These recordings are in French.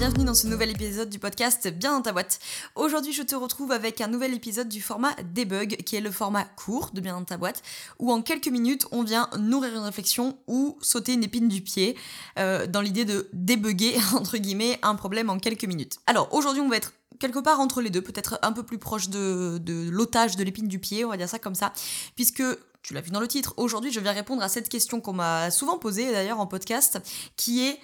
Bienvenue dans ce nouvel épisode du podcast Bien dans ta boîte. Aujourd'hui, je te retrouve avec un nouvel épisode du format Debug, qui est le format court de Bien dans ta boîte, où en quelques minutes, on vient nourrir une réflexion ou sauter une épine du pied, euh, dans l'idée de débugger, entre guillemets, un problème en quelques minutes. Alors, aujourd'hui, on va être quelque part entre les deux, peut-être un peu plus proche de, de l'otage de l'épine du pied, on va dire ça comme ça, puisque tu l'as vu dans le titre, aujourd'hui je viens répondre à cette question qu'on m'a souvent posée d'ailleurs en podcast, qui est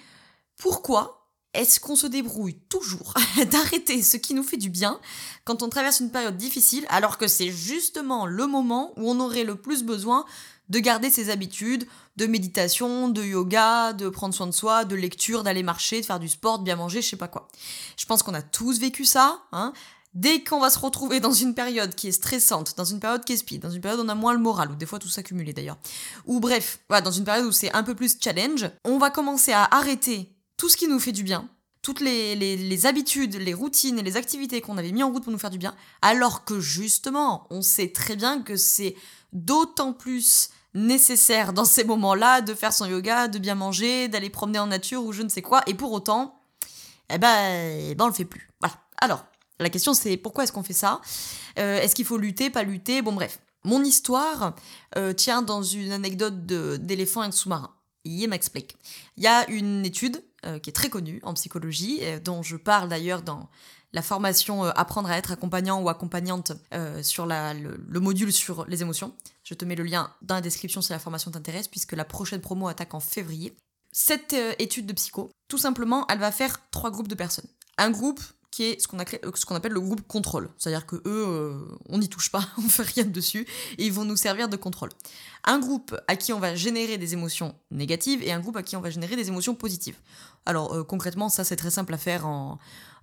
pourquoi est-ce qu'on se débrouille toujours d'arrêter ce qui nous fait du bien quand on traverse une période difficile alors que c'est justement le moment où on aurait le plus besoin de garder ses habitudes de méditation, de yoga, de prendre soin de soi, de lecture, d'aller marcher, de faire du sport, de bien manger, je sais pas quoi. Je pense qu'on a tous vécu ça, hein. Dès qu'on va se retrouver dans une période qui est stressante, dans une période qui est speed, dans une période où on a moins le moral, ou des fois tout s'accumuler d'ailleurs, ou bref, dans une période où c'est un peu plus challenge, on va commencer à arrêter tout ce qui nous fait du bien, toutes les, les, les habitudes, les routines et les activités qu'on avait mis en route pour nous faire du bien, alors que justement, on sait très bien que c'est d'autant plus nécessaire dans ces moments-là de faire son yoga, de bien manger, d'aller promener en nature ou je ne sais quoi, et pour autant, eh ben, eh ben on le fait plus. Voilà. Alors, la question c'est pourquoi est-ce qu'on fait ça? Euh, Est-ce qu'il faut lutter, pas lutter? Bon bref. Mon histoire euh, tient dans une anecdote d'éléphant et de sous-marin. Il m'explique. Il y a une étude euh, qui est très connue en psychologie, dont je parle d'ailleurs dans la formation euh, Apprendre à être accompagnant ou accompagnante euh, sur le, le, module sur les émotions. Je te mets le lien dans la description si la formation t'intéresse, puisque la prochaine promo attaque en février. Cette étude de psycho, tout simplement, elle va faire trois groupes de personnes. Un groupe qui est ce qu'on, qu appelle le groupe contrôle. C'est-à-dire que eux, euh, on n'y touche pas, on fait rien dessus, et ils vont nous servir de contrôle. Un groupe à qui on va générer des émotions négatives et un groupe à qui on va générer des émotions positives. Alors euh, concrètement, ça c'est très simple à faire en,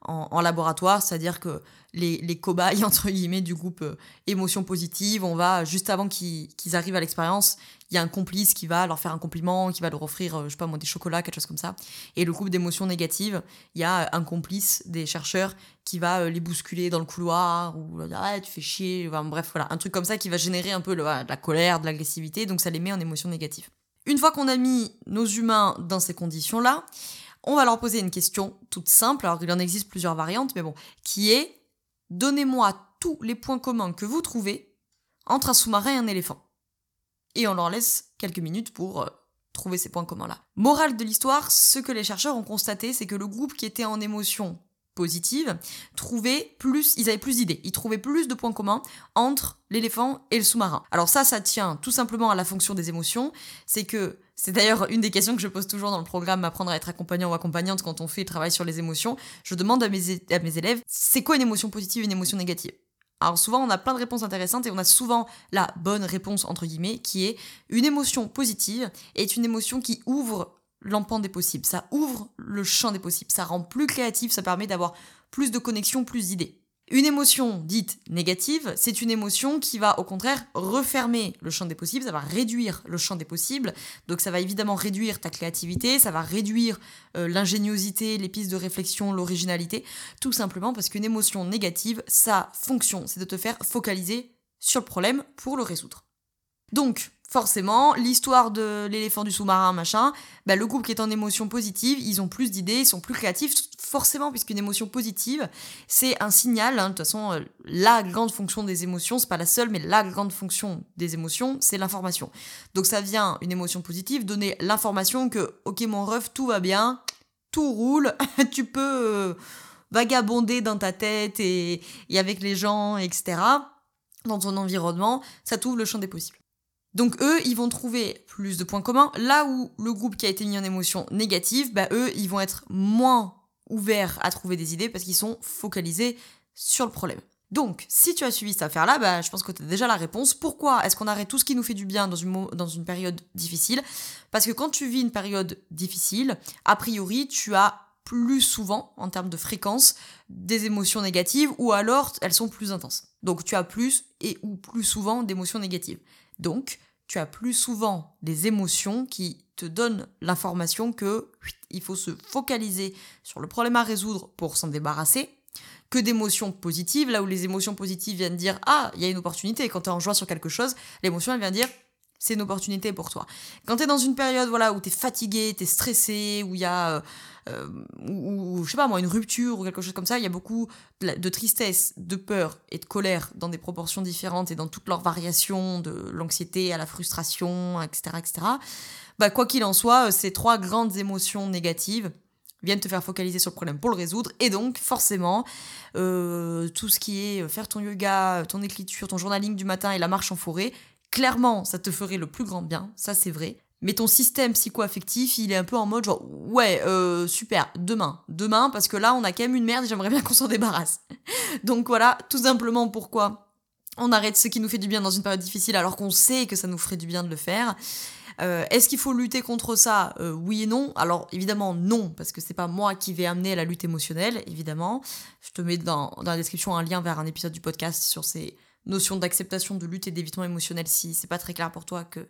en, laboratoire, c'est-à-dire que les, les, cobayes, entre guillemets, du groupe euh, émotions positives, on va, juste avant qu'ils qu arrivent à l'expérience, il y a un complice qui va leur faire un compliment, qui va leur offrir, euh, je sais pas moi, des chocolats, quelque chose comme ça. Et le groupe d'émotions négatives, il y a un complice des chercheurs qui va euh, les bousculer dans le couloir, ou ah, tu fais chier, enfin, bref, voilà, un truc comme ça qui va générer un peu de la colère, de l'agressivité, donc ça les met en émotions négatives. Une fois qu'on a mis nos humains dans ces conditions-là, on va leur poser une question toute simple, alors il en existe plusieurs variantes, mais bon, qui est Donnez-moi tous les points communs que vous trouvez entre un sous-marin et un éléphant. Et on leur laisse quelques minutes pour euh, trouver ces points communs-là. Morale de l'histoire, ce que les chercheurs ont constaté, c'est que le groupe qui était en émotion positive trouvait plus, ils avaient plus d'idées, ils trouvaient plus de points communs entre l'éléphant et le sous-marin. Alors ça, ça tient tout simplement à la fonction des émotions, c'est que c'est d'ailleurs une des questions que je pose toujours dans le programme Apprendre à être accompagnant ou accompagnante quand on fait le travail sur les émotions. Je demande à mes, à mes élèves, c'est quoi une émotion positive et une émotion négative? Alors souvent on a plein de réponses intéressantes et on a souvent la bonne réponse entre guillemets qui est une émotion positive est une émotion qui ouvre l'empan des possibles, ça ouvre le champ des possibles, ça rend plus créatif, ça permet d'avoir plus de connexions, plus d'idées. Une émotion dite négative, c'est une émotion qui va au contraire refermer le champ des possibles, ça va réduire le champ des possibles, donc ça va évidemment réduire ta créativité, ça va réduire euh, l'ingéniosité, les pistes de réflexion, l'originalité, tout simplement parce qu'une émotion négative, sa fonction, c'est de te faire focaliser sur le problème pour le résoudre. Donc, forcément, l'histoire de l'éléphant du sous-marin, machin, bah, le groupe qui est en émotion positive, ils ont plus d'idées, ils sont plus créatifs, forcément, puisqu'une émotion positive, c'est un signal, hein, de toute façon, euh, la grande fonction des émotions, c'est pas la seule, mais la grande fonction des émotions, c'est l'information. Donc ça vient, une émotion positive, donner l'information que, ok mon ref, tout va bien, tout roule, tu peux euh, vagabonder dans ta tête et, et avec les gens, etc., dans ton environnement, ça t'ouvre le champ des possibles. Donc eux, ils vont trouver plus de points communs, là où le groupe qui a été mis en émotion négative, bah eux, ils vont être moins ouverts à trouver des idées parce qu'ils sont focalisés sur le problème. Donc, si tu as suivi cette affaire-là, bah, je pense que tu as déjà la réponse. Pourquoi est-ce qu'on arrête tout ce qui nous fait du bien dans une, dans une période difficile? Parce que quand tu vis une période difficile, a priori, tu as plus souvent, en termes de fréquence, des émotions négatives ou alors elles sont plus intenses. Donc tu as plus et ou plus souvent d'émotions négatives. Donc, tu as plus souvent des émotions qui te donne l'information que il faut se focaliser sur le problème à résoudre pour s'en débarrasser, que d'émotions positives, là où les émotions positives viennent dire ah, il y a une opportunité. Quand tu es en joie sur quelque chose, l'émotion elle vient dire c'est une opportunité pour toi. Quand tu es dans une période voilà où tu es fatigué, tu es stressé, où il y a euh, euh, ou, je sais pas moi une rupture ou quelque chose comme ça, il y a beaucoup de, tristesse, de peur et de colère dans des proportions différentes et dans toutes leurs variations de l'anxiété à la frustration, etc., etc. Bah quoi qu'il en soit, euh, ces trois grandes émotions négatives viennent te faire focaliser sur le problème pour le résoudre. Et donc, forcément, euh, tout ce qui est faire ton yoga, ton écriture, ton journaling du matin et la marche en forêt, clairement, ça te ferait le plus grand bien, ça c'est vrai. Mais ton système psycho-affectif, il est un peu en mode genre, ouais, euh, super, demain, demain, parce que là, on a quand même une merde et j'aimerais bien qu'on s'en débarrasse. Donc voilà, tout simplement pourquoi on arrête ce qui nous fait du bien dans une période difficile alors qu'on sait que ça nous ferait du bien de le faire. Euh, est-ce qu'il faut lutter contre ça? Euh, Oui et non. Alors évidemment non, parce que c'est pas moi qui vais amener à la lutte émotionnelle, évidemment. Je te mets dans, dans la description un lien vers un épisode du podcast sur ces notions d'acceptation, de lutte et d'évitement émotionnel si c'est pas très clair pour toi que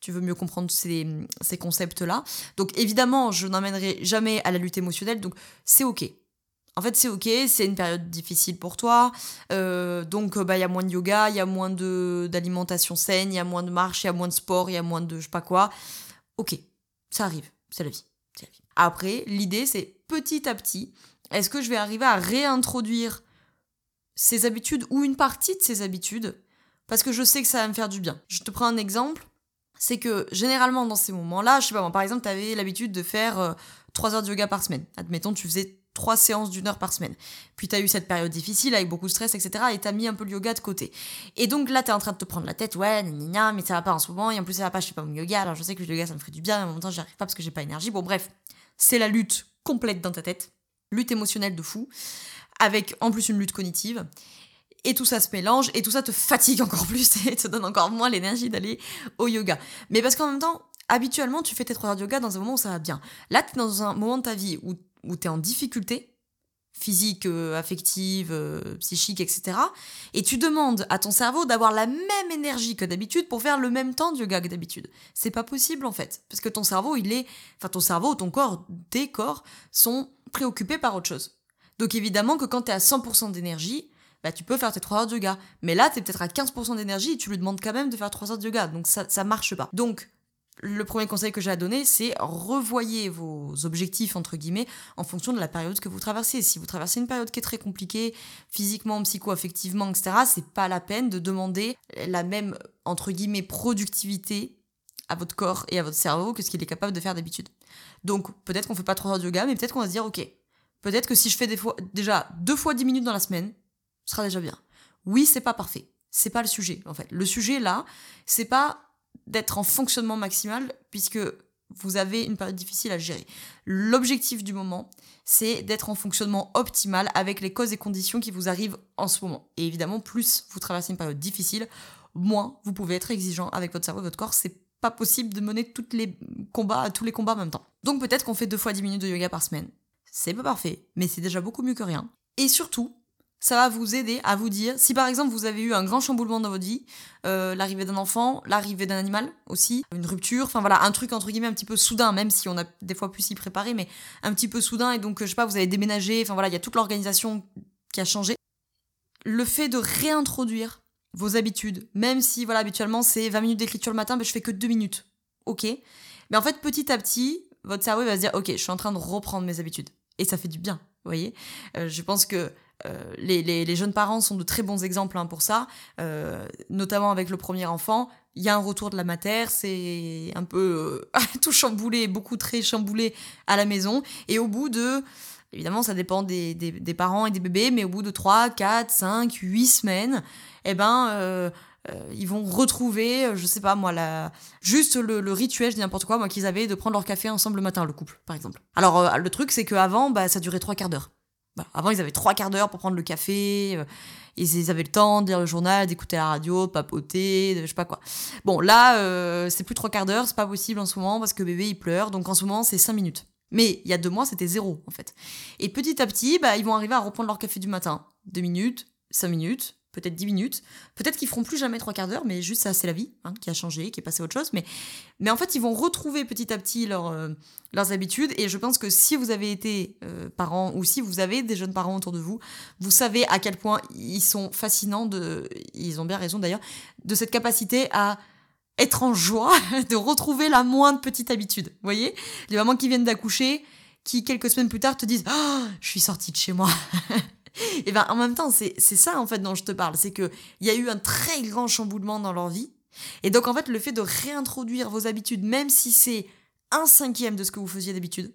tu veux mieux comprendre ces, ces concepts-là. Donc évidemment, je n'emmènerai jamais à la lutte émotionnelle, donc c'est ok. En fait, c'est ok, c'est une période difficile pour toi. Euh, donc, bah, il y a moins de yoga, il y a moins d'alimentation saine, il y a moins de marche, il y a moins de sport, il y a moins de je sais pas quoi. Ok, ça arrive, c'est. La vie. Après, l'idée, c'est petit à petit, est-ce que je vais arriver à réintroduire ces habitudes ou une partie de ces habitudes parce que je sais que ça va me faire du bien. Je te prends un exemple, c'est que généralement dans ces moments-là, je sais pas moi, par exemple, tu avais l'habitude de faire 3 euh, heures de yoga par semaine. Admettons, tu faisais trois séances d'une heure par semaine. Puis tu as eu cette période difficile avec beaucoup de stress, etc. Et tu as mis un peu le yoga de côté. Et donc là, tu es en train de te prendre la tête, ouais, gna, mais ça va pas en ce moment. Et en plus, ça va pas, je fais pas mon yoga. Alors je sais que le yoga, ça me ferait du bien, mais en même temps, j'y arrive pas parce que j'ai pas énergie. Bon, bref, c'est la lutte complète dans ta tête. Lutte émotionnelle de fou. Avec en plus une lutte cognitive. Et tout ça se mélange, et tout ça te fatigue encore plus, et te donne encore moins l'énergie d'aller au yoga. Mais parce qu'en même temps, habituellement, tu fais tes trois heures de yoga dans un moment où ça va bien. Là, tu es dans un moment de ta vie où tu es en difficulté, physique, euh, affective, euh, psychique, etc. Et tu demandes à ton cerveau d'avoir la même énergie que d'habitude pour faire le même temps de yoga que d'habitude. C'est pas possible en fait, parce que ton cerveau, il est, enfin ton cerveau, ton corps, tes corps sont préoccupés par autre chose. Donc évidemment que quand tu es à 100% d'énergie, bah, tu peux faire tes 3 heures de yoga. Mais là, tu es peut-être à 15% d'énergie et tu lui demandes quand même de faire 3 heures de yoga. Donc ça, ça marche pas. Donc le premier conseil que j'ai à donner, c'est revoyez vos objectifs, entre guillemets, en fonction de la période que vous traversez. Si vous traversez une période qui est très compliquée, physiquement, psycho-affectivement, etc., c'est pas la peine de demander la même, entre guillemets, productivité à votre corps et à votre cerveau que ce qu'il est capable de faire d'habitude. Donc, peut-être qu'on fait pas trois heures de yoga, mais peut-être qu'on va se dire, ok, peut-être que si je fais déjà deux fois dix minutes dans la semaine, ce sera déjà bien. Oui, c'est pas parfait. C'est pas le sujet, en fait. Le sujet, là, c'est pas d'être en fonctionnement maximal puisque vous avez une période difficile à gérer. L'objectif du moment, c'est d'être en fonctionnement optimal avec les causes et conditions qui vous arrivent en ce moment. Et évidemment, plus vous traversez une période difficile, moins vous pouvez être exigeant avec votre cerveau et votre corps. C'est pas possible de mener tous les combats, tous les combats en même temps. Donc peut-être qu'on fait deux fois 10 minutes de yoga par semaine. C'est pas parfait, mais c'est déjà beaucoup mieux que rien. Et surtout, ça va vous aider à vous dire, si par exemple vous avez eu un grand chamboulement dans votre vie, euh, l'arrivée d'un enfant, l'arrivée d'un animal aussi, une rupture, enfin voilà, un truc entre guillemets un petit peu soudain, même si on a des fois pu s'y préparer, mais un petit peu soudain, et donc je sais pas, vous avez déménagé, enfin voilà, il y a toute l'organisation qui a changé. Le fait de réintroduire vos habitudes, même si voilà, habituellement c'est 20 minutes d'écriture le matin, mais je fais que 2 minutes, ok Mais en fait, petit à petit, votre cerveau va se dire, ok, je suis en train de reprendre mes habitudes. Et ça fait du bien, vous voyez euh, Je pense que euh, les, jeunes parents sont de très bons exemples hein, pour ça, euh, notamment avec le premier enfant. Il y a un retour de la matière, c'est un peu euh, tout chamboulé, beaucoup très chamboulé à la maison. Et au bout de, évidemment ça dépend des, parents et des bébés, mais au bout de 3, 4, 5, 8 semaines, eh ben... ils vont retrouver, je sais pas moi, juste le, rituel, je dis n'importe quoi, moi, qu'ils avaient de prendre leur café ensemble le matin, le couple, par exemple. Alors, le truc, c'est qu'avant, bah, ça durait trois quarts d'heure. Avant, ils avaient trois quarts d'heure pour prendre le café. Euh, ils avaient le temps de lire le journal, d'écouter la radio, de papoter, de je sais pas quoi. Bon, là, euh, c'est plus trois quarts d'heure, c'est pas possible en ce moment parce que bébé il pleure. Donc en ce moment, c'est cinq minutes. Mais il y a deux mois, c'était zéro en fait. Et petit à petit, bah, ils vont arriver à reprendre leur café du matin. Deux minutes, cinq minutes, peut-être 10 minutes, peut-être qu'ils feront plus jamais trois quarts d'heure, mais juste ça, c'est la vie hein, qui a changé, qui est passé à autre chose. Mais, mais en fait, ils vont retrouver petit à petit euh, leurs habitudes. Et je pense que si vous avez été euh, parent ou si vous avez des jeunes parents autour de vous, vous savez à quel point ils sont fascinants, de, ils ont bien raison d'ailleurs, de cette capacité à être en joie de retrouver la moindre petite habitude. Vous voyez? Les mamans qui viennent d'accoucher, qui quelques semaines plus tard te disent oh, je suis sortie de chez moi et ben en même temps, c'est ça en fait dont je te parle, c'est qu'il y a eu un très grand chamboulement dans leur vie. Et donc en fait, le fait de réintroduire vos habitudes, même si c'est un cinquième de ce que vous faisiez d'habitude,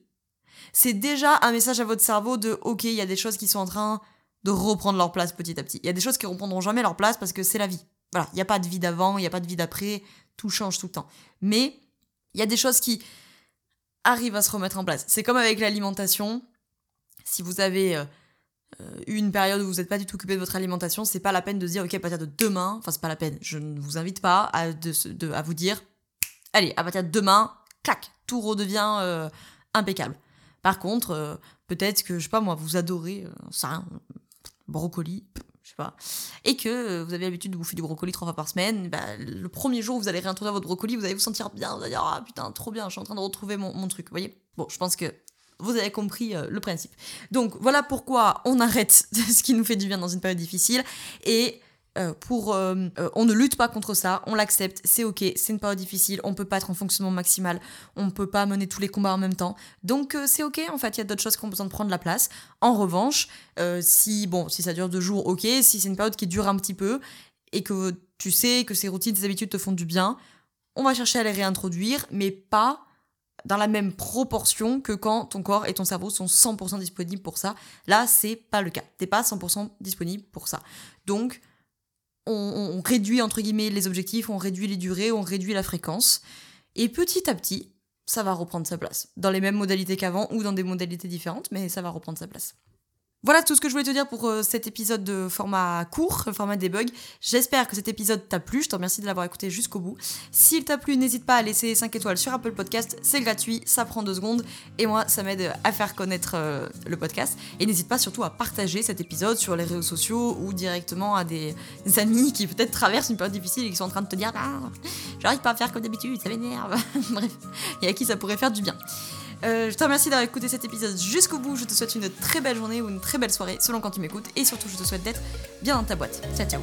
c'est déjà un message à votre cerveau de ok, il y a des choses qui sont en train de reprendre leur place petit à petit. Il y a des choses qui reprendront jamais leur place parce que c'est la vie. Voilà, il n'y a pas de vie d'avant, il n'y a pas de vie d'après, tout change tout le temps. Mais il y a des choses qui arrivent à se remettre en place. C'est comme avec l'alimentation. Si vous avez euh, une période où vous n'êtes pas du tout occupé de votre alimentation, c'est pas la peine de se dire, ok, à partir de demain, enfin, c'est pas la peine, je ne vous invite pas à, de, à vous dire, allez, à partir de demain, clac, tout redevient euh, impeccable. Par contre, euh, peut-être que, je sais pas moi, vous adorez, ça, brocoli, je sais pas, et que vous avez l'habitude de bouffer du brocoli trois fois par semaine, bah, le premier jour où vous allez réintroduire votre brocoli, vous allez vous sentir bien, vous allez dire, ah putain, trop bien, je suis en train de retrouver mon, mon truc, vous voyez? Bon, je pense que vous avez compris euh, le principe. Donc voilà pourquoi on arrête ce qui nous fait du bien dans une période difficile et euh, pour euh, on ne lutte pas contre ça, on l'accepte, c'est ok, c'est une période difficile, on peut pas être en fonctionnement maximal, on peut pas mener tous les combats en même temps, donc c'est ok en fait, il y a d'autres choses qui ont besoin de prendre la place. En revanche, si bon, si ça dure deux jours, ok, si c'est une période qui dure un petit peu et que tu sais que ces routines, ces habitudes te font du bien, on va chercher à les réintroduire, mais pas dans la même proportion que quand ton corps et ton cerveau sont 100% disponibles pour ça. Là, c'est pas le cas. T'es pas 100% disponible pour ça. Donc, on, réduit entre guillemets les objectifs, on réduit les durées, on réduit la fréquence. Et petit à petit, ça va reprendre sa place. Dans les mêmes modalités qu'avant ou dans des modalités différentes, mais ça va reprendre sa place. Voilà tout ce que je voulais te dire pour euh, cet épisode de format court, format debug. J'espère que cet épisode t'a plu. Je te remercie de l'avoir écouté jusqu'au bout. S'il t'a plu, n'hésite pas à laisser 5 étoiles sur Apple Podcast. C'est gratuit, ça prend 2 secondes. Et moi, ça m'aide à faire connaître euh, le podcast. Et n'hésite pas surtout à partager cet épisode sur les réseaux sociaux ou directement à des, amis qui peut-être traversent une période difficile et qui sont en train de te dire Ah, j'arrive pas à faire comme d'habitude, ça m'énerve. Bref, et à qui ça pourrait faire du bien. Euh, je te remercie d'avoir écouté cet épisode jusqu'au bout. Je te souhaite une très belle journée ou une très belle soirée selon quand tu m'écoutes. Et surtout, je te souhaite d'être bien dans ta boîte. Ciao, ciao.